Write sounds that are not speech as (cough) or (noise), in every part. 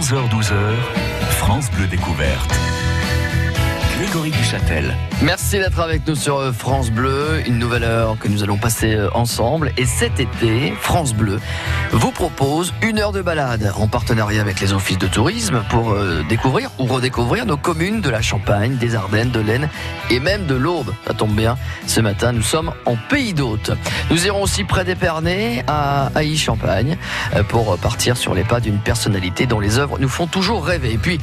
11h-12h, France Bleu Découverte. Grégory Duchâtel. Merci d'être avec nous sur euh, France Bleu, une nouvelle heure que nous allons passer euh, ensemble. Et cet été, France Bleu vous propose une heure de balade en partenariat avec les offices de tourisme pour euh, découvrir ou redécouvrir nos communes de la Champagne, des Ardennes, de l'Aisne et même de l'Aube. Ça tombe bien, ce matin nous sommes en Pays d'Hôte. Nous irons aussi près d'Épernay à Aï-Champagne pour partir sur les pas d'une personnalité dont les œuvres nous font toujours rêver. Et puis,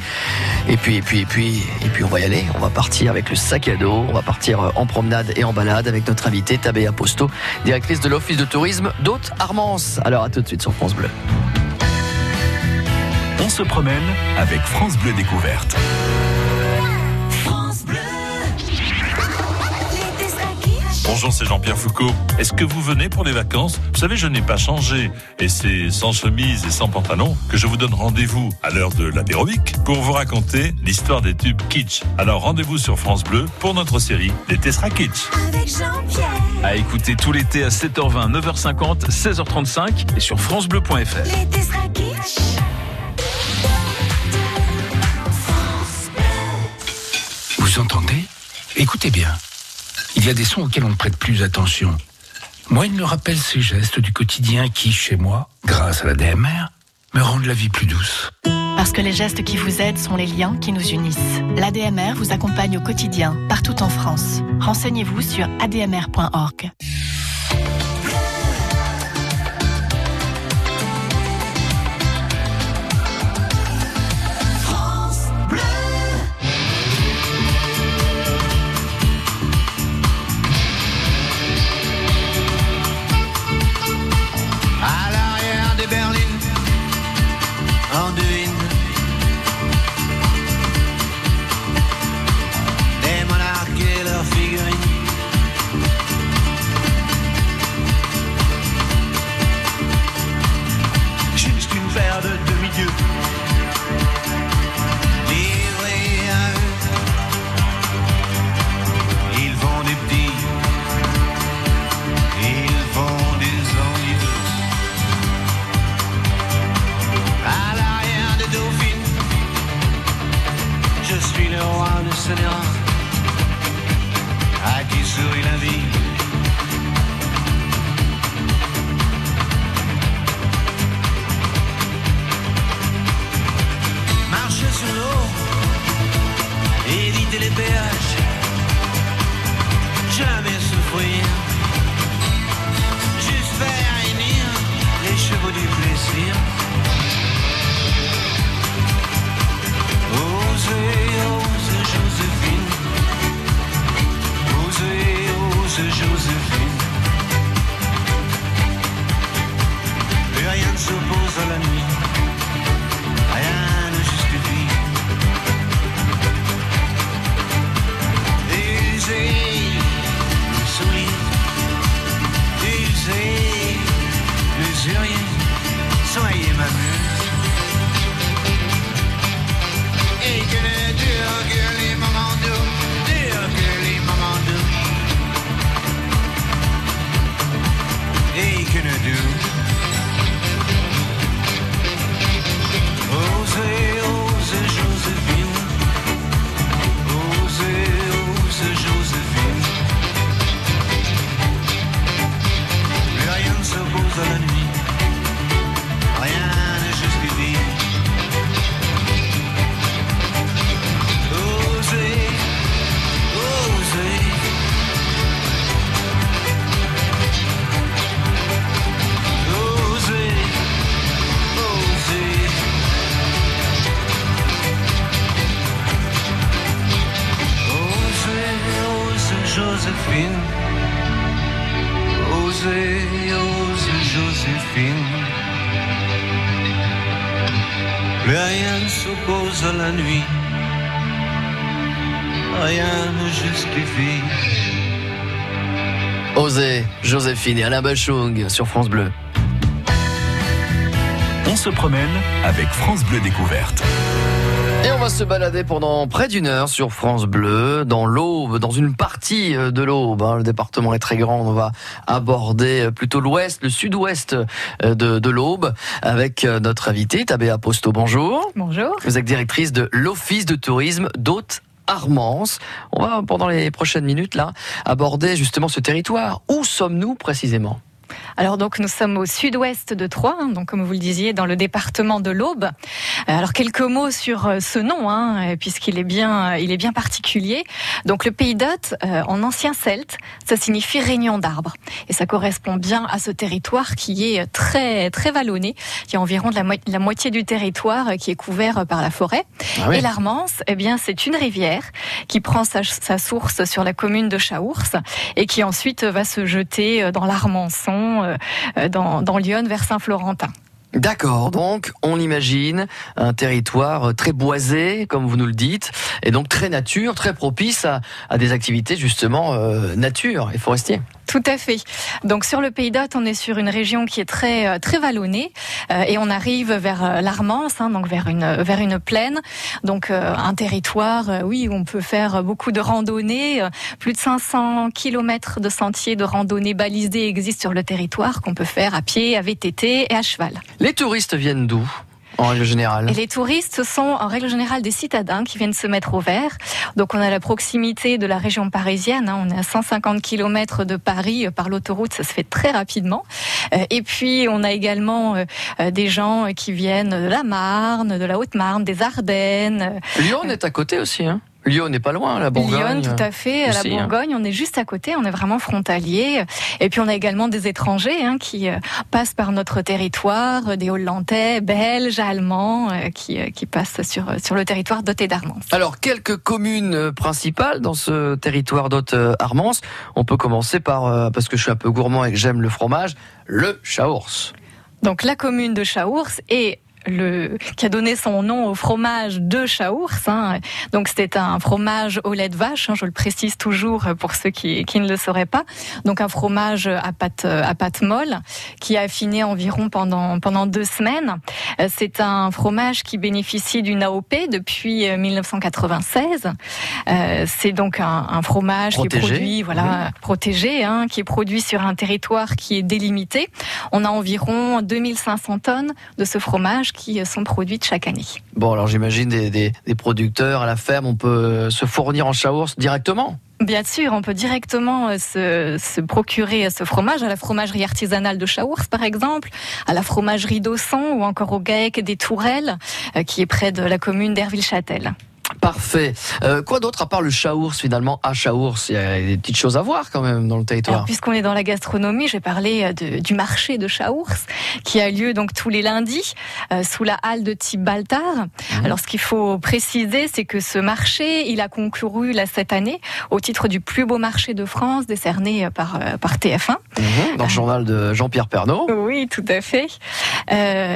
et puis, et puis, et puis, et puis on va y aller. On va partir avec le sac à dos. On va partir en promenade et en balade avec notre invitée Tabea Posto, directrice de l'Office de tourisme d'Haute Armance. Alors à tout de suite sur France Bleu. On se promène avec France Bleu Découverte. Bonjour, c'est Jean-Pierre Foucault. Est-ce que vous venez pour les vacances Vous savez, je n'ai pas changé. Et c'est sans chemise et sans pantalon que je vous donne rendez-vous à l'heure de l'apérobic pour vous raconter l'histoire des tubes kitsch. Alors rendez-vous sur France Bleu pour notre série L'été sera kitsch. Avec Jean-Pierre. À écouter tout l'été à 7h20, 9h50, 16h35 et sur francebleu.fr. L'été sera kitsch. Vous entendez? Écoutez bien. Il y a des sons auxquels on ne prête plus attention. Moi, il me rappelle ces gestes du quotidien qui, chez moi, grâce à la DMR, me rendent la vie plus douce. Parce que les gestes qui vous aident sont les liens qui nous unissent. L'ADMR vous accompagne au quotidien, partout en France. Renseignez-vous sur admr.org. Osez, justifie. Osez, Joséphine et Alain Bachung sur France Bleu. On se promène avec France Bleu Découverte. Et on va se balader pendant près d'une heure sur France Bleu, dans l'Aube, dans une partie euh, de l'Aube. hein. Le département est très grand. On va aborder euh, plutôt l'ouest, le sud-ouest euh, de, de l'Aube, avec notre invitée, Tabea Posto. Bonjour. Bonjour. Vous êtes directrice de l'Office de tourisme d'Haute Armance. On va, pendant les prochaines minutes, là, aborder justement ce territoire. Où sommes-nous précisément? Alors donc nous sommes au sud-ouest de Troyes, hein, donc comme vous le disiez, dans le département de l'Aube. Euh, Alors quelques mots sur euh, ce nom, hein, euh, puisqu'il est bien, il est bien particulier. Donc le pays euh, en ancien celte, ça signifie réunion d'arbres, et ça correspond bien à ce territoire qui est très très vallonné. Il y a environ de la, mo- la moitié du territoire qui est couvert par la forêt. Ah oui. Et l'Armance, eh bien, c'est une rivière qui prend sa, sa source sur la commune de Chaours et qui ensuite va se jeter dans l'Armançon, euh, dans, Lyon, vers Saint-Florentin. D'accord, donc on imagine un territoire très boisé, comme vous nous le dites, et donc très nature, très propice à, à des activités justement euh, nature et forestier. Tout à fait. Donc sur le Pays d'Hôte, on est sur une région qui est très euh, très vallonnée euh, et on arrive vers euh, l'Armance, hein, donc vers une vers une plaine, donc un territoire, oui, où on peut faire beaucoup de randonnées. Plus de 500 kilomètres de sentiers de randonnées balisés existent sur le territoire qu'on peut faire à pied, à VTT et à cheval. Les touristes viennent d'où? En règle générale Et les touristes ce sont en règle générale des citadins qui viennent se mettre au vert. Donc on a la proximité de la région parisienne, hein, on est à 150 km de Paris euh, par l'autoroute, ça se fait très rapidement. Euh, Et puis on a également euh, des gens qui viennent de la Marne, de la Haute-Marne, des Ardennes. Lyon est à côté aussi, hein Lyon n'est pas loin, la Bourgogne. Lyon, tout à fait, à la hein. Bourgogne, on est juste à côté, on est vraiment frontalier. Et puis on a également des étrangers hein, qui euh, passent par notre territoire, euh, des Hollandais, Belges, Allemands, euh, qui, qui passent sur, sur le territoire doté d'Armance. Alors, quelques communes principales dans ce territoire d'Haute-Armance. On peut commencer par, parce que je suis un peu gourmand et que j'aime le fromage, le Chaours. Donc la commune de Chaours et le, qui a donné son nom au fromage de Chaours. hein. Donc c'était un fromage au lait de vache, hein, je le précise toujours pour ceux qui, qui ne le sauraient pas. Donc un fromage à pâte, à pâte molle qui a affiné environ pendant, pendant deux semaines. Euh, C'est un fromage qui bénéficie d'une AOP depuis euh, 1996. Euh, C'est donc un, un fromage qui Protégé. est produit, voilà, protégé, hein, qui est produit sur un territoire qui est délimité. On a environ 2500 tonnes de ce fromage qui sont produites chaque année. Bon, alors j'imagine des, des- des producteurs à la ferme, on peut euh, se fournir en Chaours directement Bien sûr, on peut directement euh, se, se procurer euh, ce fromage à la fromagerie artisanale de Chaours, par exemple, à la fromagerie d'Ausson ou encore au GAEC des Tourelles, euh, qui est près de la commune d'Herville-Châtel. Parfait. Euh, quoi d'autre à part le Chaours finalement? À Chaours, il y a des petites choses à voir quand même dans le territoire. Puisqu'on est dans la gastronomie, j'ai parlé euh, de- du marché de Chaours, qui a lieu donc tous les lundis euh, sous la halle de type Baltard. Alors, ce qu'il faut préciser, c'est que ce marché, il a concouru là cette année au titre du plus beau marché de France, décerné par euh, par TF1. Mhm, dans le journal de Jean-Pierre Pernaud. Oui, tout à fait.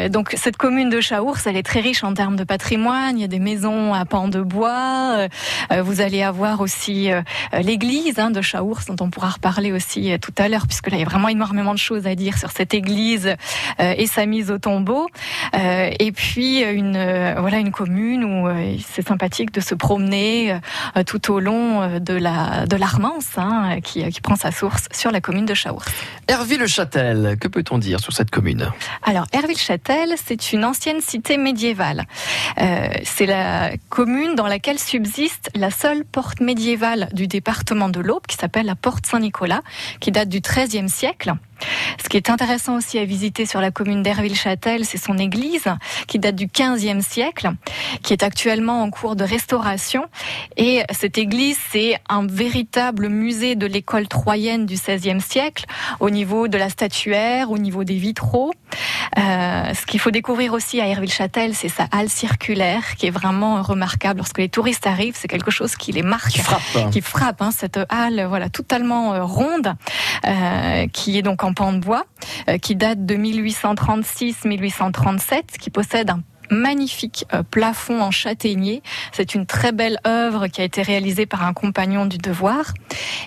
Donc cette commune de Chaours, elle est très riche en termes de patrimoine. Il y a des maisons à pans de bois. Euh, vous allez avoir aussi euh, l'église hein, de Chaours, dont on pourra reparler aussi euh, tout à l'heure, puisque là il y a vraiment énormément de choses à dire sur cette église et sa mise au tombeau. Et puis une voilà une commune où c'est sympathique de se promener tout au long de la de l'Armance, hein, qui, qui prend sa source sur la commune de Chaours. Herville-le-Châtel, que peut-on dire sur cette commune? Alors, Herville-Châtel, c'est une ancienne cité médiévale. Euh, c'est la commune dans laquelle subsiste la seule porte médiévale du département de l'Aube, qui s'appelle la porte Saint-Nicolas, qui date du XIIIe siècle. Ce qui est intéressant aussi à visiter sur la commune d'Herville-Châtel, c'est son église, qui date du XVe siècle, qui est actuellement en cours de restauration. Et cette église, c'est un véritable musée de l'école troyenne du XVIe siècle, au niveau de la statuaire, au niveau des vitraux. Euh, ce qu'il faut découvrir aussi à Herville-Châtel, c'est sa halle circulaire, qui est vraiment remarquable. Lorsque les touristes arrivent, c'est quelque chose qui les marque Qui frappe. qui frappe hein, cette halle voilà totalement euh, ronde euh, qui est donc en pan de bois euh, qui date de 1836-1837 qui possède un magnifique euh, plafond en châtaignier. C'est une très belle œuvre qui a été réalisée par un compagnon du devoir.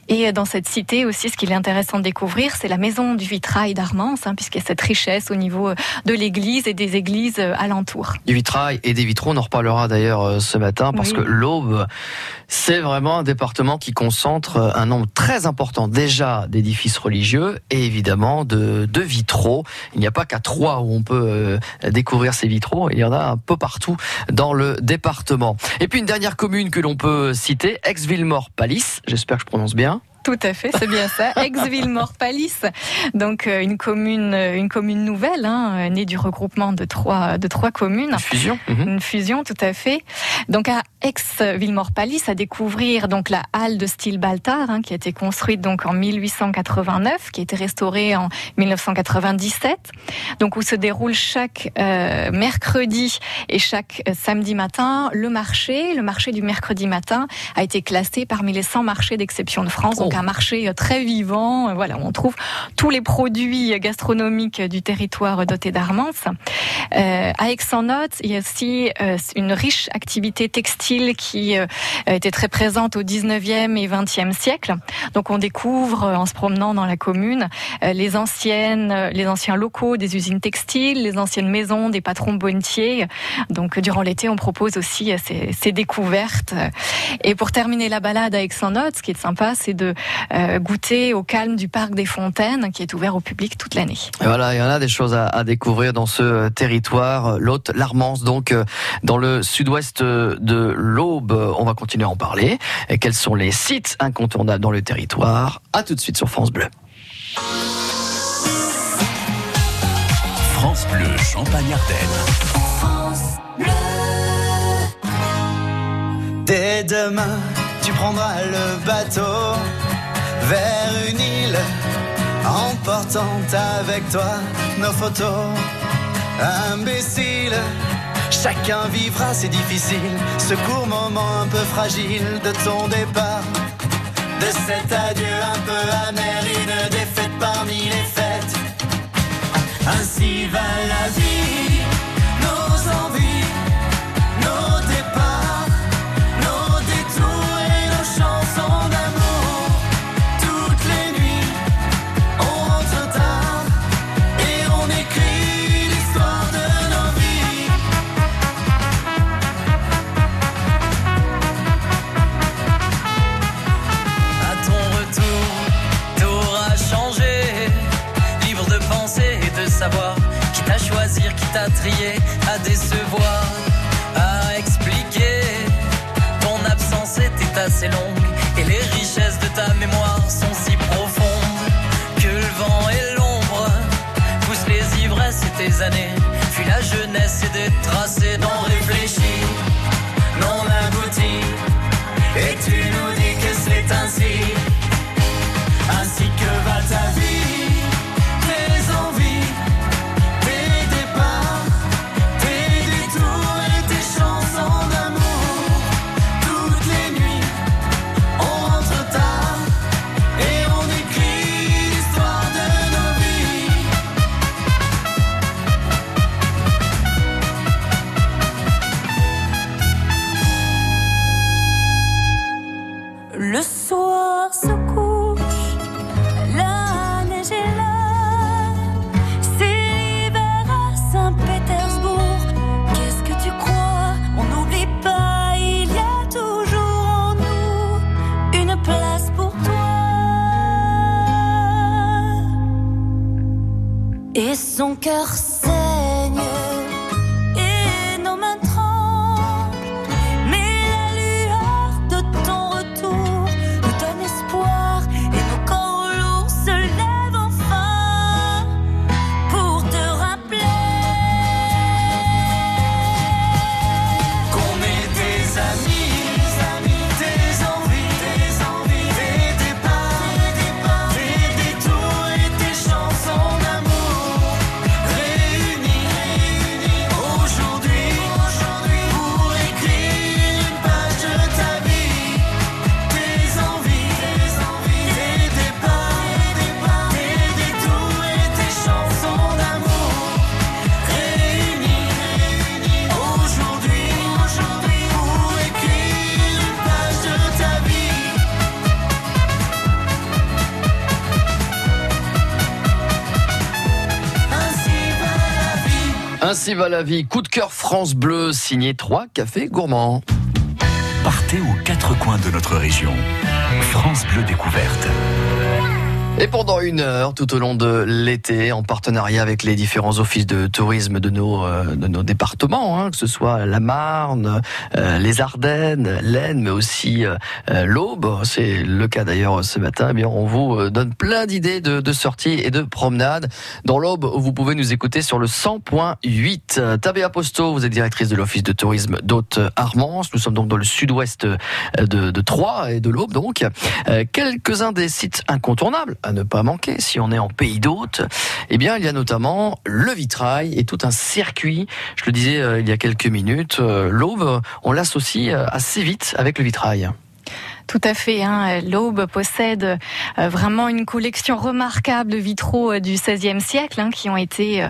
Et euh, dans cette cité aussi, ce qu'il est intéressant de découvrir, c'est la maison du vitrail d'Armance, hein, puisqu'il y a cette richesse au niveau de l'église et des églises alentours. Du vitrail et des vitraux, on en reparlera d'ailleurs ce matin parce Oui. que l'Aube, c'est vraiment un département qui concentre euh, un nombre très important déjà d'édifices religieux et évidemment de, vitraux. Il n'y a pas qu'à Troyes où on peut euh, découvrir ces vitraux, il y en a un peu partout dans le département. Et puis une dernière commune que l'on peut citer, Ex-Villemort-Pallis, j'espère que je prononce bien. Tout à fait, c'est bien ça. (laughs) Ex-Villemort-Pallis, donc euh, une commune, euh, une commune nouvelle, hein, euh, née du regroupement de trois, de trois communes. Une fusion. Mhm. Une fusion, tout à fait. Donc à Aix-Villemort-Pallis, à découvrir donc la halle de style Baltard, hein, qui a été construite donc en 1889, qui a été restaurée en 1997. Donc où se déroule chaque euh, mercredi et chaque euh, samedi matin le marché. Le marché du mercredi matin a été classé parmi les 100 marchés d'exception de France. Donc Oh. Un marché très vivant. Voilà, on trouve tous les produits gastronomiques du territoire doté d'Armance. Euh, à Aix-en-Othe, il y a aussi euh, une riche activité textile qui euh, était très présente au 19e et 20e siècle. Donc on découvre euh, en se promenant dans la commune euh, les anciennes, euh, les anciens locaux des usines textiles, les anciennes maisons des patrons bonnetiers. Donc durant l'été, on propose aussi ces, ces découvertes. Et pour terminer la balade à Aix-en-Othe, ce qui est sympa, c'est de euh, goûter au calme du parc des Fontaines, qui est ouvert au public toute l'année. Voilà, il y en a des choses à, à découvrir dans ce euh, territoire. L'Hôte, l'Armance, donc euh, dans le sud-ouest euh, de l'Aube. On va continuer à en parler. Et quels sont les sites incontournables dans le territoire? À tout de suite sur France Bleu. France Bleu Champagne-Ardenne. Dès demain, tu prendras le bateau vers une île, emportant avec toi nos photos. Imbécile, chacun vivra, c'est difficile, ce court moment un peu fragile de ton départ. De cet adieu un peu amer, une défaite parmi les fêtes. Ainsi va la vie, t'a trié, à décevoir, à expliquer. Ton absence était assez longue et les richesses de ta mémoire sont si profondes que le vent et l'ombre poussent les ivresses et tes années. Fuis la jeunesse et des tracés non réfléchis, son cœur Ainsi va la vie. Coup de cœur France Bleu, signé 3 cafés gourmands. Partez aux quatre coins de notre région. France Bleu Découverte. Et pendant une heure, tout au long de l'été, en partenariat avec les différents offices de tourisme de nos, euh, de nos départements, hein, que ce soit la Marne, euh, les Ardennes, l'Aisne, mais aussi euh, euh, l'Aube, c'est le cas d'ailleurs ce matin, eh bien on vous euh, donne plein d'idées de, de sorties et de promenades. Dans l'Aube, vous pouvez nous écouter sur le 100.8. Euh, Tabea Posto, vous êtes directrice de l'office de tourisme d'Haute-Armance. Nous sommes donc dans le sud-ouest euh, de, de Troyes et de l'Aube donc. Quelques-uns des sites incontournables à ne pas manquer si on est en pays d'hôte. Eh bien, il y a notamment le vitrail et tout un circuit. Je le disais euh, il y a quelques minutes, euh, l'Aube, on l'associe euh, assez vite avec le vitrail. Tout à fait. Hein. L'Aube possède euh, vraiment une collection remarquable de vitraux euh, du XVIe siècle hein, qui ont été, euh,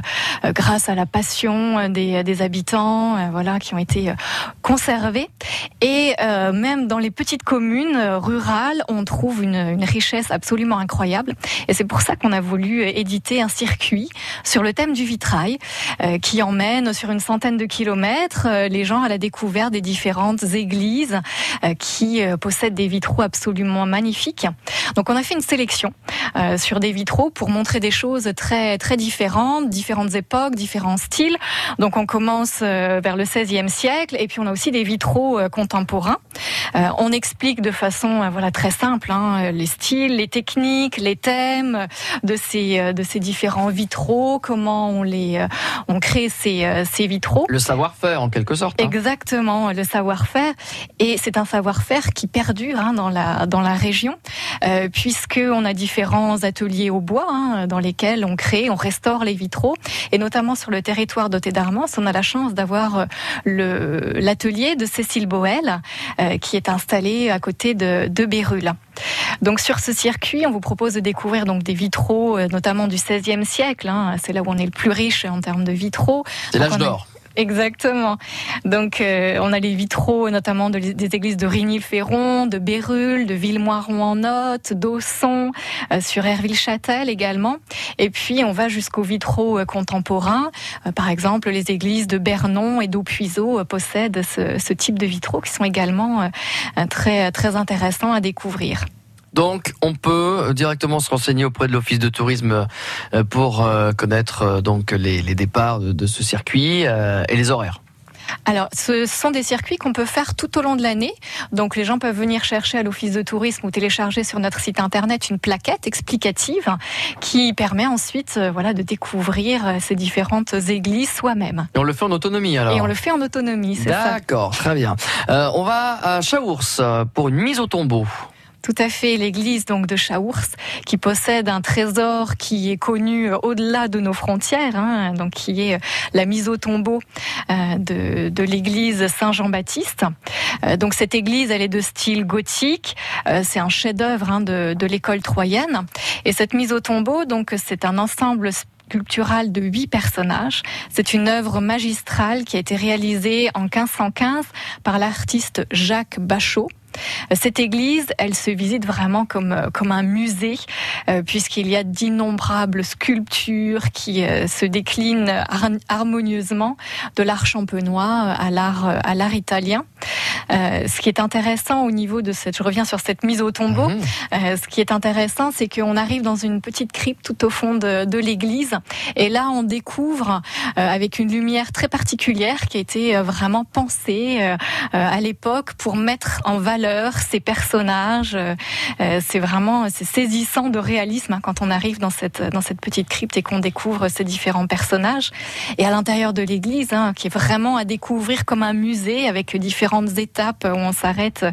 grâce à la passion des, habitants, voilà, qui ont été conservés. Et euh, même dans les petites communes rurales, on trouve une, richesse absolument incroyable. Et c'est pour ça qu'on a voulu éditer un circuit sur le thème du vitrail qui emmène sur une centaine de kilomètres les gens à la découverte des différentes églises qui possèdent des vitraux absolument magnifiques. Donc on a fait une sélection euh, sur des vitraux pour montrer des choses très très différentes, différentes époques, différents styles. Donc on commence euh, vers le XVIe siècle et puis on a aussi des vitraux euh, contemporains. On explique de façon voilà très simple hein, les styles, les techniques, les thèmes de ces de ces différents vitraux, comment on les on crée ces ces vitraux. Le savoir-faire en quelque sorte. hein. Exactement, le savoir-faire. Et c'est un savoir-faire qui perdure hein, dans, la, dans la région, euh, puisqu'on a différents ateliers au bois hein, dans lesquels on crée, on restaure les vitraux. Et notamment sur le territoire doté d'Armance, on a la chance d'avoir euh, l'atelier de Cécile Boel, euh, qui est installé à côté de, de Bérulle. Donc sur ce circuit, on vous propose de découvrir donc des vitraux, euh, notamment du XVIe siècle. hein. c'est là où on est le plus riche en termes de vitraux. C'est l'âge d'or. Exactement. Donc, euh, on a les vitraux, notamment de- des églises de Rigny-le-Ferron, de Bérulle, de Villemoiron-en-Othe, d'Ausson, euh, sur Herville-Châtel également. Et puis, on va jusqu'aux vitraux euh, contemporains. Euh, par exemple, les églises de Bernon et d'Aupuiseau euh, possèdent ce, ce type de vitraux qui sont également euh, très, très intéressants à découvrir. Donc, on peut directement se renseigner auprès de l'office de tourisme euh, pour euh, connaître euh, donc les, les départs de, de ce circuit et les horaires. Alors, ce sont des circuits qu'on peut faire tout au long de l'année. Donc, les gens peuvent venir chercher à l'office de tourisme ou télécharger sur notre site internet une plaquette explicative qui permet ensuite, euh, voilà, de découvrir ces différentes églises soi-même. Et on le fait en autonomie alors. Et on le fait en autonomie, c'est ça. D'accord, très bien. Euh, on va à Chaours pour une mise au tombeau. Tout à fait, l'église donc de Chaours, qui possède un trésor qui est connu euh, au-delà de nos frontières, hein, donc qui est euh, la mise au tombeau euh, de, de l'église Saint-Jean-Baptiste. Euh, donc cette église, elle est de style gothique, euh, c'est un chef-d'œuvre hein, de, de l'école troyenne. Et cette mise au tombeau, donc c'est un ensemble sculptural de huit personnages. C'est une œuvre magistrale qui a été réalisée en 1515 par l'artiste Jacques Bachot. Cette église, elle se visite vraiment comme, euh, comme un musée, euh, puisqu'il y a d'innombrables sculptures qui euh, se déclinent har- harmonieusement de l'art champenois à l'art, à l'art italien. Euh, ce qui est intéressant au niveau de cette, je reviens sur cette mise au tombeau, Mhm. ce qui est intéressant, c'est qu'on arrive dans une petite crypte tout au fond de, de l'église, et là on découvre avec une lumière très particulière qui a été vraiment pensée à l'époque pour mettre en valeur ces personnages. Euh, euh, c'est vraiment c'est saisissant de réalisme hein, quand on arrive dans cette dans cette petite crypte et qu'on découvre ces différents personnages. Et à l'intérieur de l'église, hein, qui est vraiment à découvrir comme un musée avec différentes étapes où on s'arrête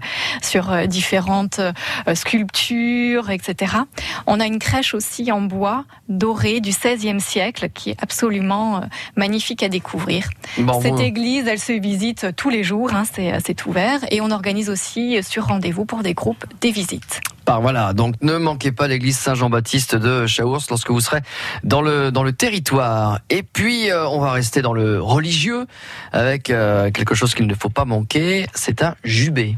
sur euh, différentes sculptures, etc. On a une crèche aussi en bois doré du XVIe siècle qui est absolument magnifique à découvrir. Bon, Cette bon. église, elle se visite tous les jours, hein, c'est ouvert, et on organise aussi sur rendez-vous pour des groupes des visites. Par voilà, donc ne manquez pas l'église Saint-Jean-Baptiste de Chaours lorsque vous serez dans le dans le territoire. Et puis euh, on va rester dans le religieux avec euh, quelque chose qu'il ne faut pas manquer, c'est un jubé.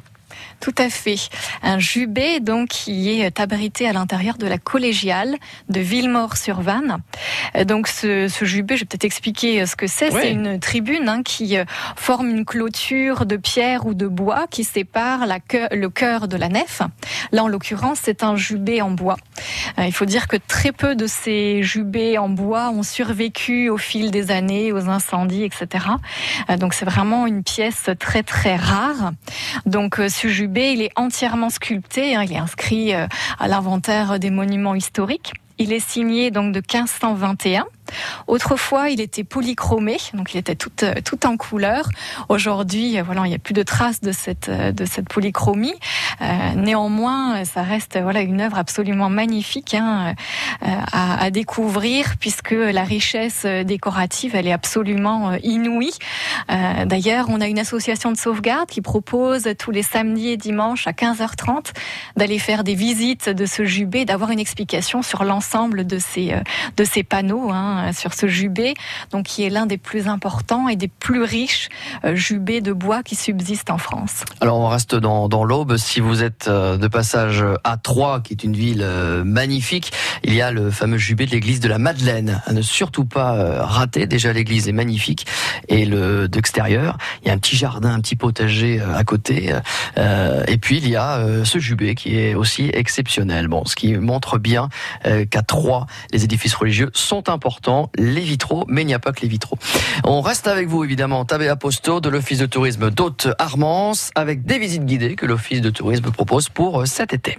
Tout à fait. Un jubé donc qui est abrité à l'intérieur de la collégiale de Villemort-sur-Vanne. Euh, Donc ce, ce jubé, je vais peut-être expliquer euh, ce que c'est. C'est une tribune hein, qui euh, forme une clôture de pierre ou de bois qui sépare la le cœur de la nef. Là, en l'occurrence, c'est un jubé en bois. Euh, Il faut dire que très peu de ces jubés en bois ont survécu au fil des années, aux incendies, etc. Euh, Donc c'est vraiment une pièce très très rare. Donc euh, ce jubé, il est entièrement sculpté, hein, il est inscrit euh, à l'inventaire des monuments historiques. Il est signé donc de 1521. Autrefois, il était polychromé, donc il était tout, euh, tout en couleur. Aujourd'hui, euh, voilà, il n'y a plus de traces de cette, euh, de cette polychromie. Néanmoins, ça reste voilà une œuvre absolument magnifique hein, à, découvrir, puisque la richesse décorative, elle est absolument inouïe. D'ailleurs, on a une association de sauvegarde qui propose tous les samedis et dimanches à 15h30 d'aller faire des visites de ce jubé, d'avoir une explication sur l'ensemble de ces, de ces panneaux, hein, sur ce jubé, donc qui est l'un des plus importants et des plus riches euh, jubés de bois qui subsistent en France. Alors on reste dans, dans l'Aube. Si vous êtes euh, de passage à Troyes, qui est une ville euh, magnifique, il y a le fameux jubé de l'église de la Madeleine. À ne surtout pas euh, rater. Déjà l'église est magnifique et le d'extérieur, il y a un petit jardin, un petit potager euh, à côté. Euh, et puis il y a euh, ce jubé qui est aussi exceptionnel. Bon, ce qui montre bien euh, qu'à Troyes, les édifices religieux sont importants. Les vitraux, mais il n'y a pas que les vitraux. On reste avec vous évidemment, Tabé Aposto de l'Office de tourisme d'Haute Armance, avec des visites guidées que l'Office de tourisme propose pour euh, cet été.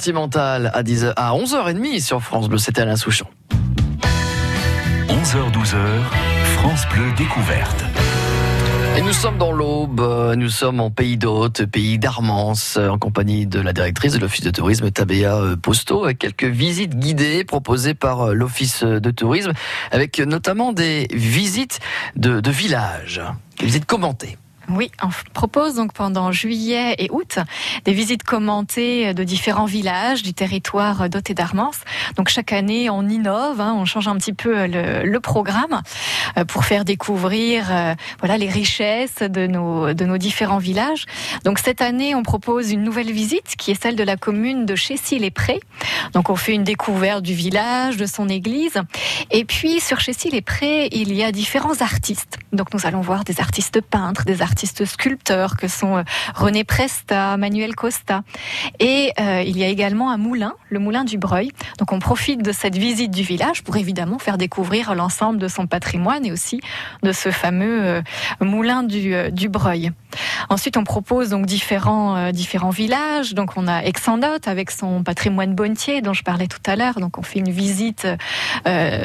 Sentimental à 10 à 11h30 sur France Bleu. C'était Alain Souchon. 11h-12h, France Bleu découverte. Et nous sommes dans l'Aube, euh, nous sommes en pays d'Hôte, pays d'Armance, euh, en compagnie de la directrice de l'Office de tourisme Tabea euh, Posto, avec quelques visites guidées proposées par euh, l'Office de tourisme, avec notamment des visites de, de villages, des visites commentées. Oui, on propose donc pendant juillet et août des visites commentées de différents villages du territoire et d'Armance. Donc chaque année, on innove, hein, on change un petit peu le, le programme euh, pour faire découvrir euh, voilà les richesses de nos de nos différents villages. Donc cette année, on propose une nouvelle visite qui est celle de la commune de Chessy-les-Prés. Donc on fait une découverte du village, de son église. Et puis sur Chessy-les-Prés, il y a différents artistes. Donc nous allons voir des artistes peintres, des artistes sculpteurs que sont euh, René Presta, Manuel Costa. Et euh, il y a également un moulin, le moulin du Breuil. Donc on profite de cette visite du village pour évidemment faire découvrir l'ensemble de son patrimoine et aussi de ce fameux euh, moulin du, Breuil. Ensuite, on propose donc différents, villages. Donc, on a Aix-en-Note avec son patrimoine bonnetier dont je parlais tout à l'heure. Donc, on fait une visite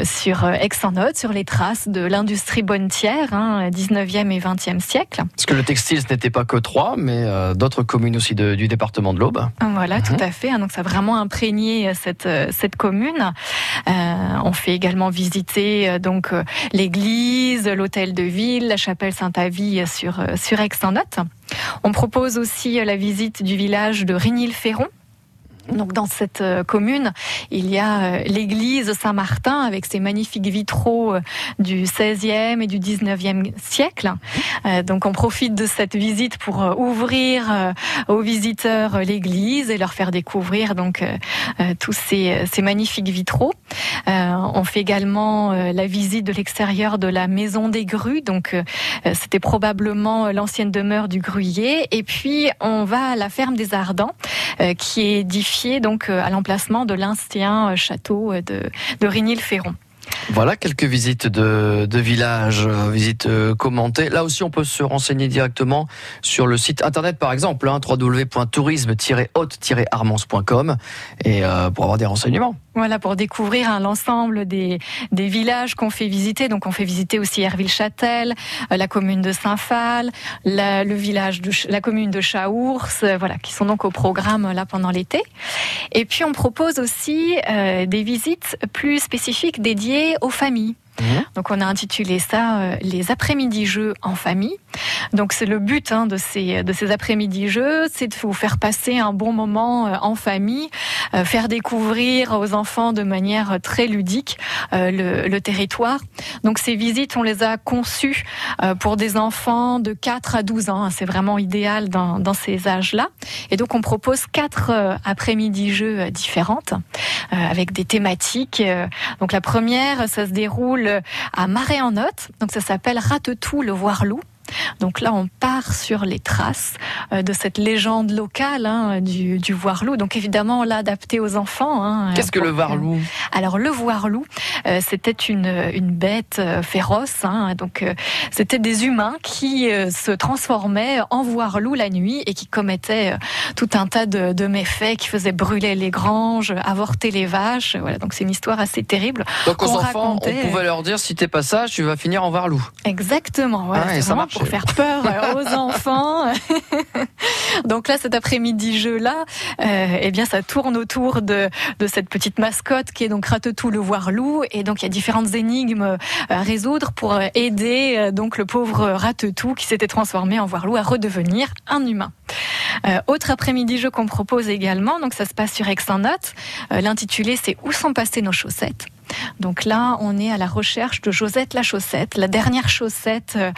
sur Aix-en-Note, sur les traces de l'industrie bonnetière, hein, 19e et 20e siècle. Parce que le textile, ce n'était pas que trois, mais euh, d'autres communes aussi de- du département de l'Aube. Voilà, tout à fait. hein. Donc, ça a vraiment imprégné euh, cette, euh, cette commune. Euh, on fait également visiter donc l'église, l'hôtel de ville, la chapelle Saint-Avis euh, sur, sur Aix-en-Note. On propose aussi la visite du village de Rignil-Ferron. Donc dans cette euh, commune, il y a euh, l'église Saint-Martin avec ses magnifiques vitraux euh, du 16e et du 19e siècle. Donc on profite de cette visite pour ouvrir aux visiteurs l'église et leur faire découvrir donc tous ces, ces magnifiques vitraux. On fait également la visite de l'extérieur de la maison des grues. Donc c'était probablement l'ancienne demeure du gruyer. Et puis on va à la ferme des Ardents qui est édifiée donc euh, à l'emplacement de l'ancien euh, château euh, de, de Rignil-Ferron. Voilà quelques visites de, de villages, visites commentées. Là aussi, on peut se renseigner directement sur le site internet, par exemple, hein, www.tourisme-haute-armance.com et pour avoir des renseignements. Voilà, pour découvrir hein, l'ensemble des, villages qu'on fait visiter. Donc, on fait visiter aussi Herville-Châtel, euh, la commune de Saint-Phal, la, le village de la commune de Chaours, euh, voilà, qui sont donc au programme là pendant l'été. Et puis, on propose aussi euh, des visites plus spécifiques dédiées aux familles. Donc on a intitulé ça euh, les après-midi jeux en famille. Donc c'est le but hein, de ces de ces après-midi jeux, c'est de vous faire passer un bon moment euh, en famille, euh, faire découvrir aux enfants de manière très ludique euh, le, le territoire. Donc ces visites, on les a conçues euh, pour des enfants de 4 à 12 ans. hein. C'est vraiment idéal dans, dans ces âges-là. Et donc on propose quatre euh, après-midi jeux différentes avec des thématiques. Donc la première, ça se déroule à Marais-en-Note. Donc ça s'appelle Ratetou le voir-loup. Donc là, on part sur les traces euh, de cette légende locale hein, du, du voir-loup. Donc évidemment, là, adapté aux enfants. hein, Qu'est-ce que le voir-loup alors le voir-loup, euh, c'était une, une bête euh, féroce. hein. donc euh, c'était des humains qui euh, se transformaient en voir-loup la nuit et qui commettaient euh, tout un tas de, de méfaits, qui faisaient brûler les granges, avorter les vaches. Voilà, donc c'est une histoire assez terrible. Donc aux enfants, racontait. on pouvait leur dire si t'es pas sage, tu vas finir en voir-loup. Exactement. Voilà, Ah ça marchait. Pour faire peur (laughs) aux enfants. (laughs) Donc là, cet après-midi jeu-là, euh, eh bien, ça tourne autour de, de cette petite mascotte qui est donc Ratetou le voir-loup. Et donc, il y a différentes énigmes euh, à résoudre pour euh, aider donc le pauvre Ratetou qui s'était transformé en voir-loup à redevenir un humain. Euh, autre après-midi jeu qu'on propose également, donc ça se passe sur Aix-en-Note. Euh, L'intitulé c'est Où sont passées nos chaussettes? Donc là, on est à la recherche de Josette la chaussette, la dernière chaussette euh,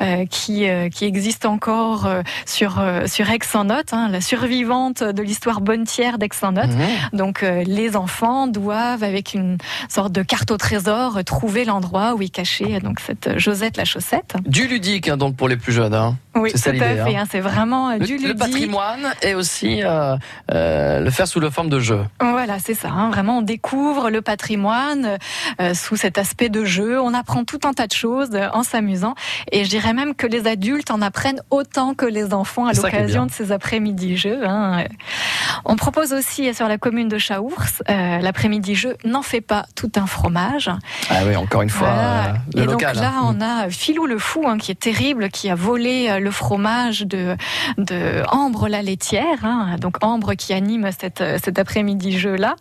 euh, qui, euh, qui existe encore euh, sur, sur Aix-en-Note, hein, la survivante de l'histoire bonnetière d'Aix-en-Note. Mmh. Donc les enfants doivent, avec une sorte de carte au trésor, trouver l'endroit où est cachée donc cette Josette la chaussette. Du ludique, hein, donc pour les plus jeunes. Hein. Oui, C'est ça tout à l'idée, fait. hein. hein, C'est vraiment euh, Le, du le ludique. patrimoine et aussi euh, euh, le faire sous la forme de jeu. Voilà, c'est ça. hein. Vraiment, on découvre le patrimoine euh, sous cet aspect de jeu. On apprend tout un tas de choses euh, en s'amusant. Et je dirais même que les adultes en apprennent autant que les enfants à l'occasion de ces après-midi jeux. hein. On propose aussi sur la commune de Chaours, euh, l'après-midi jeu, n'en fait pas tout un fromage. Ah oui, encore une fois, Voilà. euh, le et local. donc là, hein. on a Filou le fou, hein, qui est terrible, qui a volé euh, le fromage de, de Ambre la laitière. hein. donc Ambre qui anime cette, cet après-midi jeu-là.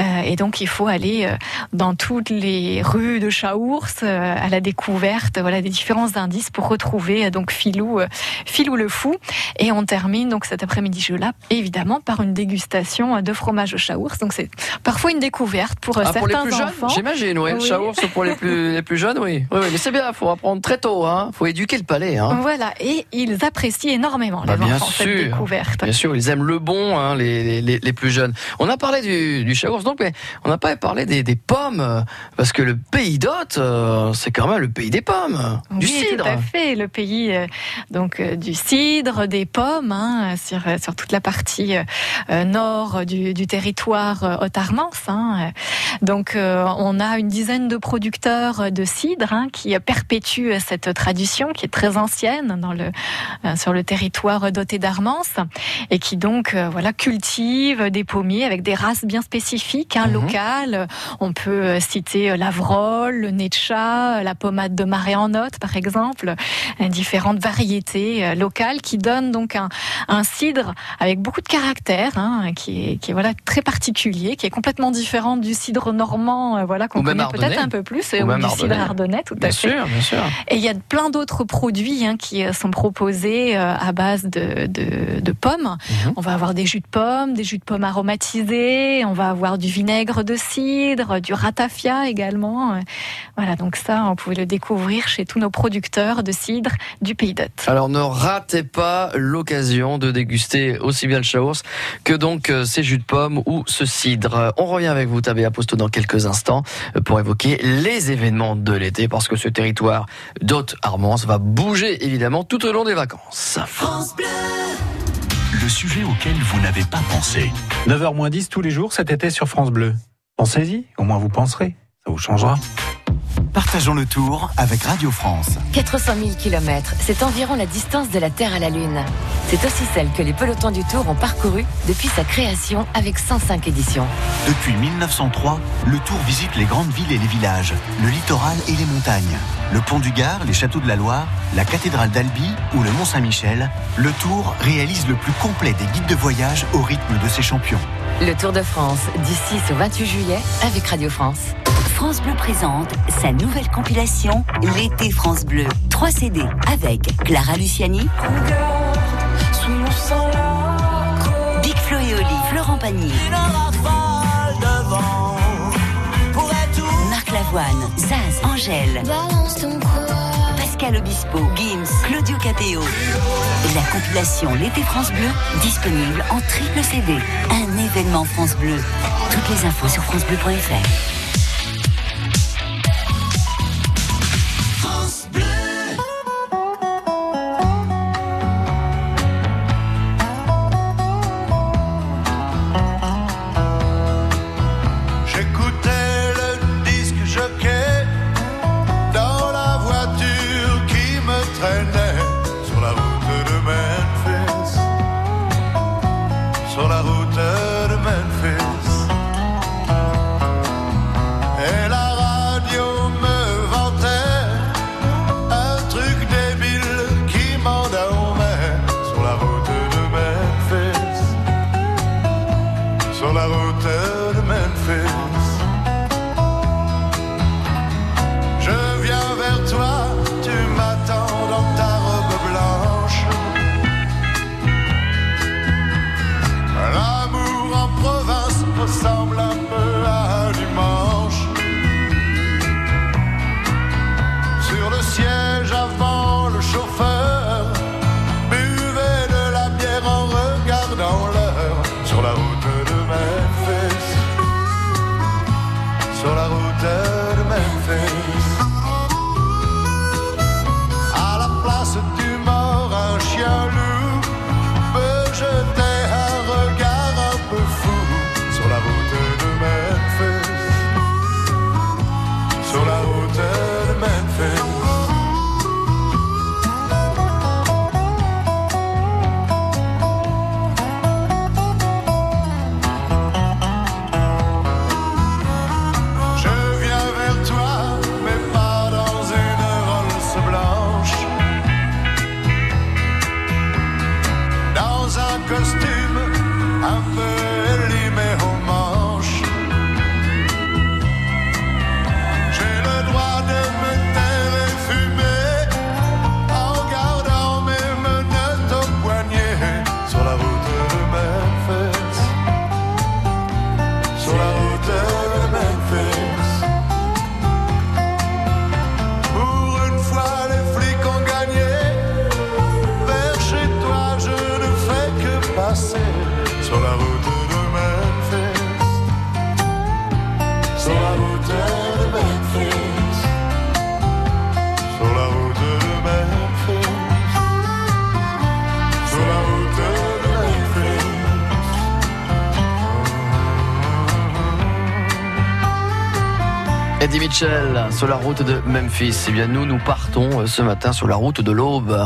Euh, et donc il faut aller euh, dans toutes les rues de Chaours euh, à la découverte voilà, des différents indices pour retrouver donc Filou, euh, Filou le fou. Et on termine donc cet après-midi jeu-là, évidemment, par une dégustation de fromage Chaours. Donc c'est parfois une découverte pour euh, Ah, certains pour les plus jeunes, enfants. j'imagine, oui. Oui. Chaours pour les plus, les plus jeunes, oui. Oui, oui, mais c'est bien, faut apprendre très tôt, hein. Faut éduquer le palais, hein. Voilà, et ils apprécient énormément Bah, les bien enfants cette sûr. découverte. Bien sûr, ils aiment le bon, hein, les, les, les plus jeunes. On a parlé du, du Chaours, donc, mais on n'a pas parlé des, des pommes, euh, parce que le pays d'Hôte, euh, c'est quand même le pays des pommes, du cidre. tout à fait, le pays euh, donc euh, du cidre, des pommes, hein, sur sur toute la partie nord du, du territoire Haute-Armance. hein. Donc on a une dizaine de producteurs de cidre qui perpétuent cette tradition qui est très ancienne dans le sur le territoire doté d'Armance et qui donc euh, voilà cultivent des pommiers avec des races bien spécifiques, hein, Mhm. locales. On peut euh, citer euh, l'Avrol, le chat, la pommade de marée en note, par exemple, euh, différentes variétés euh, locales qui donnent donc un, un cidre avec beaucoup de caractère, hein, qui est, qui est voilà très particulier, qui est complètement différent du cidre normand, euh, voilà qu'on connaît peut-être un peu plus, Ou du cidre ardennais, tout Bien à fait. sûr, bien sûr. Et il y a plein d'autres produits hein, qui euh, sont euh, à base de, de, de pommes. Mhm. On va avoir des jus de pommes, des jus de pommes aromatisés, on va avoir du vinaigre de cidre, du ratafia également. Voilà, donc ça, on pouvait le découvrir chez tous nos producteurs de cidre du Pays d'Hôte. Alors ne ratez pas l'occasion de déguster aussi bien le Chaours que donc euh, ces jus de pommes ou ce cidre. On revient avec vous, Tabea Posto, dans quelques instants euh, pour évoquer les événements de l'été parce que ce territoire d'Haute-Armance va bouger évidemment tout au long des vacances. Le sujet auquel vous n'avez pas pensé. 9h 10 tous les jours cet été sur France Bleu. Pensez-y, au moins vous penserez. Ça vous changera. Partageons le tour avec Radio France. 400 000 km, c'est environ la distance de la Terre à la Lune. C'est aussi celle que les pelotons du Tour ont parcouru depuis sa création avec 105 éditions. Depuis 1903, le Tour visite les grandes villes et les villages, le littoral et les montagnes. Le pont du Gard, les châteaux de la Loire, la cathédrale d'Albi ou le Mont Saint-Michel, le Tour réalise le plus complet des guides de voyage au rythme de ses champions. Le Tour de France, du 6 au 28 juillet, avec Radio France. France Bleu présente sa nouvelle compilation L'été France Bleu. Trois CD avec Clara Luciani, Big Flo et Oli, Florent Pagny, Marc Lavoine, Zaz, Angèle, Pascal Obispo, Gims, Claudio Capéo. La compilation L'été France Bleu, disponible en triple CD. Un événement France Bleu. Toutes les infos sur francebleu.fr. sur la route. Mitchell sur la route de Memphis. Eh bien, nous, nous partons euh, ce matin sur la route de l'Aube.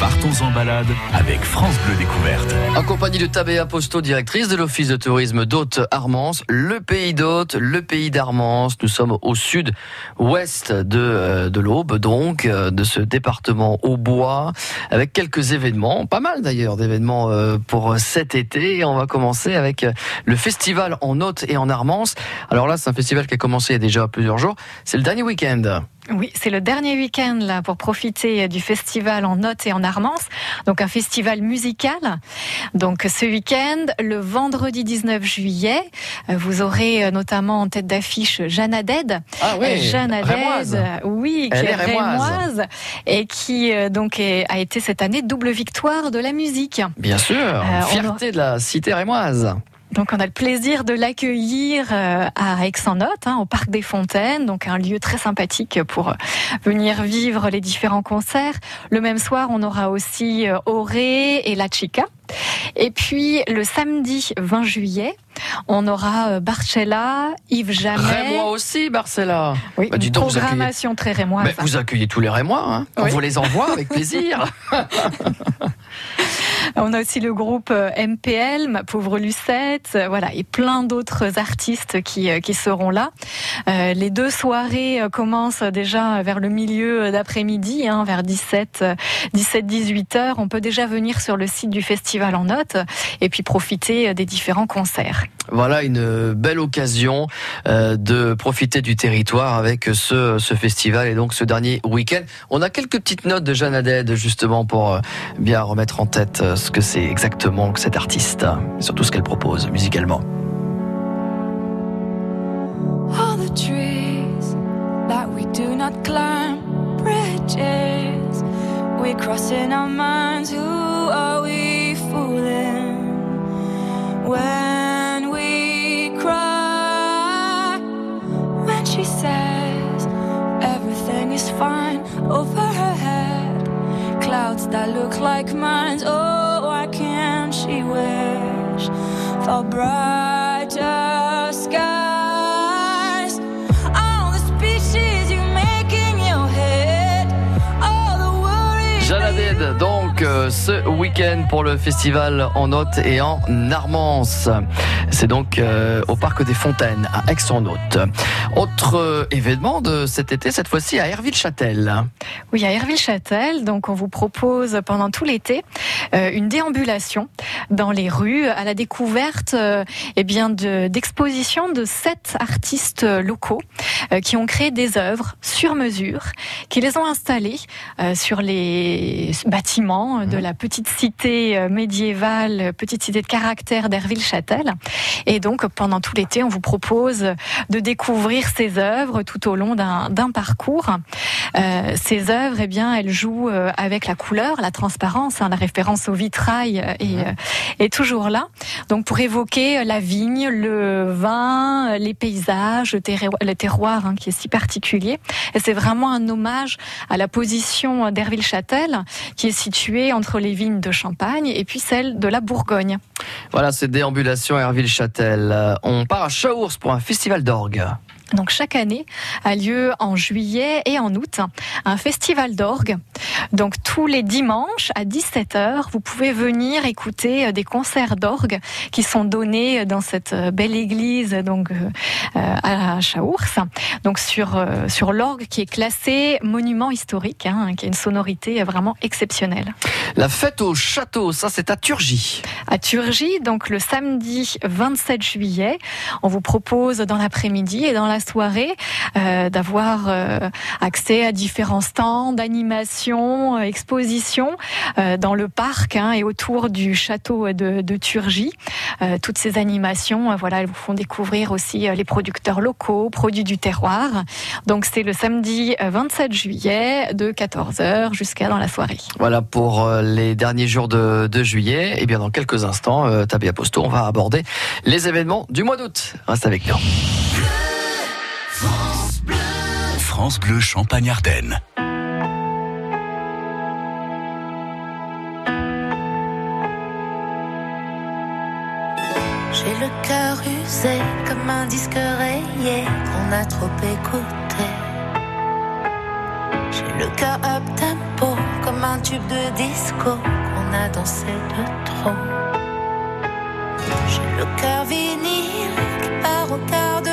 Partons en balade avec France Bleu Découverte. En compagnie de Tabea Posto, directrice de l'Office de tourisme d'Haute-Armance, le pays d'Haute, le pays d'Armance. Nous sommes au sud-ouest de, euh, de l'Aube, donc euh, de ce département au bois, avec quelques événements, pas mal d'ailleurs d'événements euh, pour cet été. On va commencer avec le festival en Haute et en Armance. Alors là, c'est un festival qui a commencé il y a déjà plusieurs jours. C'est le dernier week-end. Oui, c'est le dernier week-end là pour profiter du festival en Note et en Armance, donc un festival musical. Donc ce week-end, le vendredi 19 juillet, vous aurez euh, notamment en tête d'affiche Jeanne Haddad. Ah oui, Euh, Jeanne euh, oui, qui Elle est rémoise. et qui euh, donc est- a été cette année double victoire de la musique. Bien sûr, Euh, on fierté de la cité rémoise. Donc on a le plaisir de l'accueillir euh, à Aix-en-Note, hein, au Parc des Fontaines, donc un lieu très sympathique pour euh, venir vivre les différents concerts. Le même soir, on aura aussi euh, Auré et La Chica. Et puis le samedi 20 juillet, on aura euh, Barcella, Yves Jamais. Rémois aussi, Barcella. Oui, Bah, une donc, vous accueillez- programmation très rémoise. Vous accueillez tous les Rémois, hein on vous les envoie avec (laughs) plaisir. (laughs) On a aussi le groupe euh, MPL, Ma Pauvre Lucette, euh, voilà, et plein d'autres artistes qui, qui seront là. Euh, les deux soirées commencent déjà vers le milieu d'après-midi, hein, vers 17, 17-18 heures. On peut déjà venir sur le site du festival en note et puis profiter euh, des différents concerts. Voilà une belle occasion euh, de profiter du territoire avec ce, ce festival et donc ce dernier week-end. On a quelques petites notes de Jeanne Haddad justement pour euh, bien remettre en tête ce que c'est exactement que cet artiste et surtout ce qu'elle propose musicalement. all the trees that we do not climb, bridges we cross in our minds. Who are we when we cry? When she says everything is fine over her head, clouds that look like mine. Oh, why can't she wish for brighter skies? Ce week-end pour le festival en Haute et en Armance. C'est donc euh, au Parc des Fontaines à Aix-en-Haute. Autre euh, événement de cet été, cette fois-ci à Herville-Châtel. Oui, à Herville-Châtel, donc on vous propose pendant tout l'été euh, une déambulation dans les rues à la découverte eh bien de- d'expositions de sept artistes locaux qui ont créé des œuvres sur mesure, qui les ont installées sur les bâtiments de la petite cité euh, médiévale, petite cité de caractère d'Herville-Châtel. Et donc pendant tout l'été, on vous propose de découvrir ces œuvres tout au long d'un parcours. Euh, ces œuvres, eh bien, elles jouent euh, avec la couleur, la transparence, hein, la référence au vitrail euh, est, euh, est toujours là. Donc, pour évoquer la vigne, le vin, euh, les paysages, le terroir, le terroir hein, qui est si particulier. Et c'est vraiment un hommage à la position d'Herville-Châtel, qui est située entre les vignes de Champagne et puis celle de la Bourgogne. Voilà, c'est déambulation Herville-Châtel. Euh, On part à Chaours pour un festival d'orgue. Donc chaque année a lieu en juillet et en août un festival d'orgue. Donc tous les dimanches à 17h, vous pouvez venir écouter euh, des concerts d'orgue qui sont donnés dans cette euh, belle église donc euh, euh, à Chaours. Donc sur euh, sur l'orgue qui est classé monument historique, hein, qui a une sonorité vraiment exceptionnelle. La fête au château, ça c'est à Turgy. À Turgy, donc le samedi 27 juillet, on vous propose dans l'après-midi et dans la soirée euh, d'avoir euh, accès à différents stands d'animation, euh, expositions dans le parc hein, et autour du château de, Turgy. Toutes ces animations, voilà, elles vous font découvrir aussi les producteurs locaux, produits du terroir. Donc c'est le samedi euh, 27 juillet de 14h jusqu'à dans la soirée. Voilà pour les derniers jours de, de juillet. Et bien dans quelques instants, Tabia Posto, on va aborder les événements du mois d'août. Reste avec nous. France Bleu Champagne-Ardenne. J'ai le cœur usé comme un disque rayé qu'on a trop écouté. J'ai le cœur up tempo comme un tube de disco qu'on a dansé de trop. J'ai le cœur vinyle qui part au quart de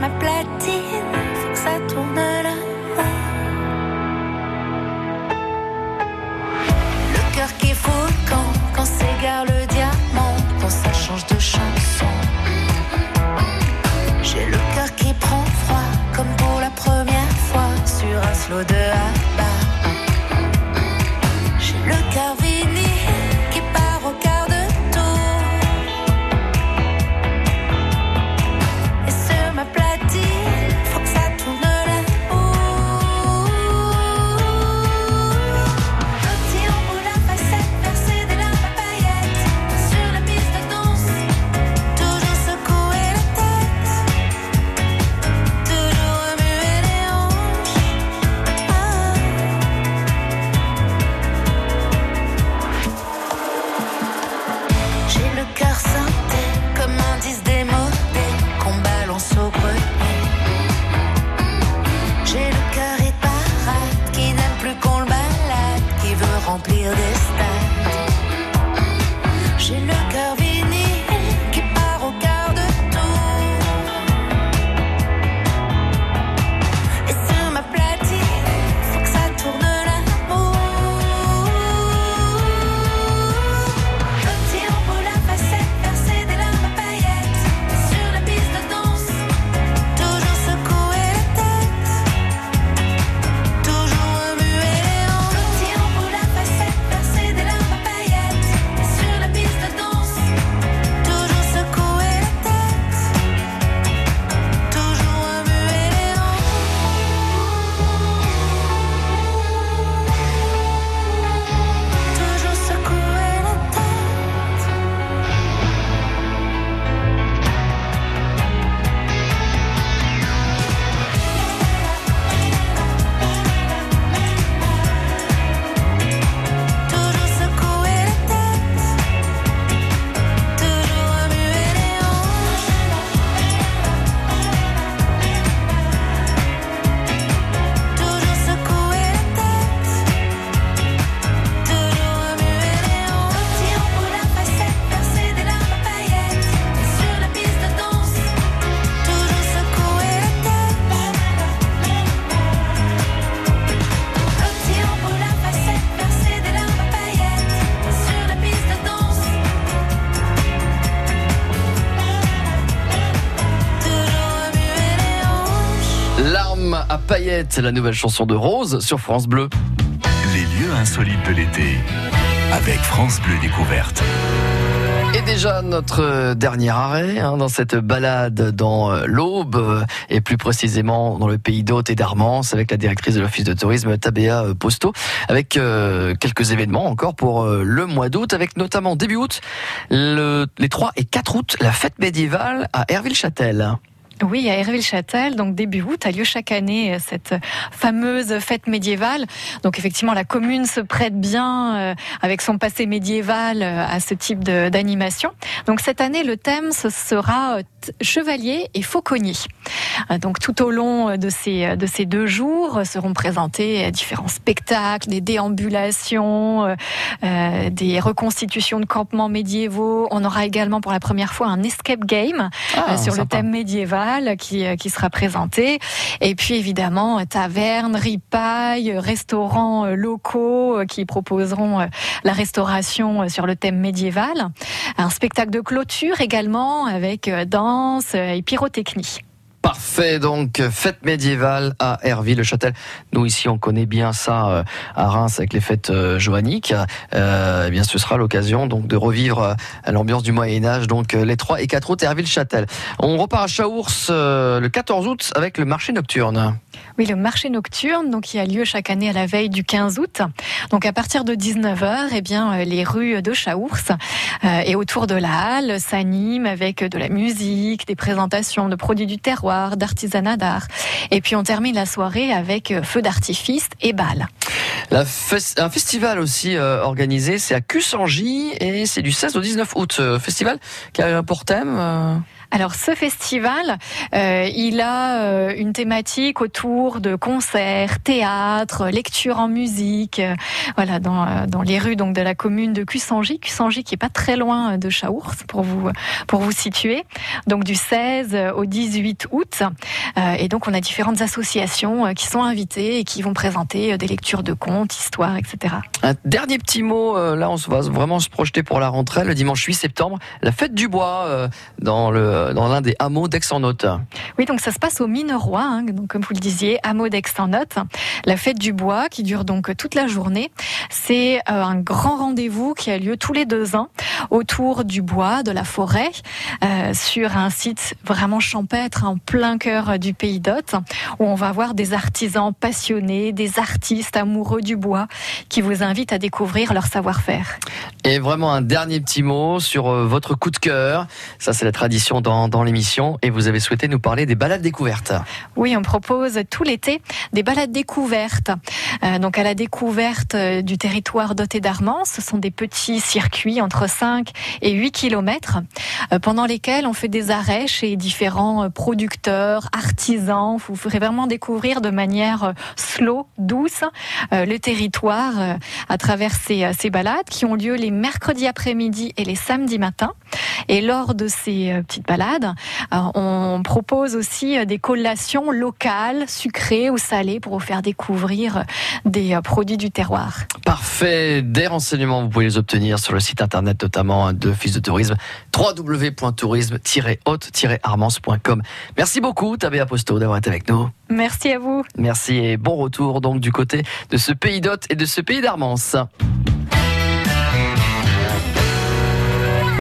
ma platine, faut que ça tourne là. Le cœur qui fout camp quand s'égare le diamant, quand ça change de chanson. J'ai le cœur qui prend froid comme pour la première fois sur un slow de paillettes, la nouvelle chanson de Rose sur France Bleu. Les lieux insolites de l'été avec France Bleu Découverte. Et déjà notre euh, dernier arrêt hein, dans cette balade dans euh, l'Aube euh, et plus précisément dans le pays d'Hôte et d'Armance avec la directrice de l'office de tourisme Tabea Posto avec euh, quelques événements encore pour euh, le mois d'août avec notamment début août le- les 3 et 4 août la fête médiévale à Herville-Châtel. Oui, à Herville-Châtel, donc début août, a lieu chaque année euh, cette fameuse fête médiévale. Donc effectivement, la commune se prête bien euh, avec son passé médiéval euh, à ce type d'animation. Donc cette année, le thème ce sera euh, chevalier et fauconnier. Donc tout au long de ces de ces deux jours seront présentés différents spectacles, des déambulations, des reconstitutions de campements médiévaux. On aura également pour la première fois un escape game Ah, sur le thème médiéval qui, euh, qui sera présenté. Et puis évidemment, euh, tavernes, ripailles, euh, restaurants locaux qui proposeront la restauration sur le thème médiéval. Un spectacle de clôture également avec danse et pyrotechnie. Parfait, donc fête médiévale à Herville-le-Châtel. Nous ici, on connaît bien ça euh, à Reims avec les fêtes euh. Euh, eh bien, ce sera l'occasion donc de revivre euh, l'ambiance du Moyen Âge. Donc euh, les 3 et 4 août, Herville-Châtel. On repart à Chaours le 14 août avec le marché nocturne. Oui, le marché nocturne, donc qui a lieu chaque année à la veille du 15 août. Donc à partir de 19h, eh bien euh, les rues de Chaours euh, et autour de la halle s'animent avec de la musique, des présentations de produits du terroir, d'artisanat d'art. Et puis on termine la soirée avec euh, feu d'artifice et bal. La fes- un festival aussi organisé, c'est à Cussangy et c'est du 16 au 19 août. Festival qui a pour thème. Alors ce festival, euh, il a euh, une thématique autour de concerts, théâtre, lecture en musique, euh, voilà dans, dans les rues donc de la commune de Cussangy, Cussangy qui est pas très loin de Chaours pour vous pour vous situer. Donc du 16 au 18 août et donc on a différentes associations qui sont invitées et qui vont présenter des lectures de contes, histoires, etc. Un dernier petit mot, là on va vraiment se projeter pour la rentrée, le dimanche 8 septembre, la fête du bois dans le dans l'un des hameaux d'Aix-en-Othe. Oui, donc ça se passe au Minerois, hein, donc comme vous le disiez, hameau d'Aix-en-Othe. La fête du bois qui dure donc toute la journée. C'est euh, un grand rendez-vous qui a lieu tous les deux ans autour du bois, de la forêt, euh, sur un site vraiment champêtre en plein cœur du pays d'Othe, où on va voir des artisans passionnés, des artistes amoureux du bois qui vous invitent à découvrir leur savoir-faire. Et vraiment un dernier petit mot sur euh, votre coup de cœur. Ça c'est la tradition dans, dans l'émission et vous avez souhaité nous parler des balades découvertes. Oui, on propose tout l'été des balades découvertes. Euh, donc à la découverte euh, du territoire doté d'Armand, ce sont des petits circuits entre 5 et 8 kilomètres euh, pendant lesquels on fait des arrêts chez différents euh, producteurs, artisans. Vous ferez vraiment découvrir de manière slow, douce, le territoire à travers ces, ces balades qui ont lieu les mercredis après-midi et les samedis matins. Et lors de ces petites balades, euh, on propose aussi euh, des collations locales, sucrées ou salées, pour vous faire découvrir euh, des produits du terroir. Parfait. Des renseignements, vous pouvez les obtenir sur le site internet notamment de Fils de Tourisme, www.tourisme-haute-armance.com. Merci beaucoup, Tabé Aposto, d'avoir été avec nous. Merci à vous. Merci et bon retour donc du côté de ce pays d'Hôte et de ce pays d'Armance.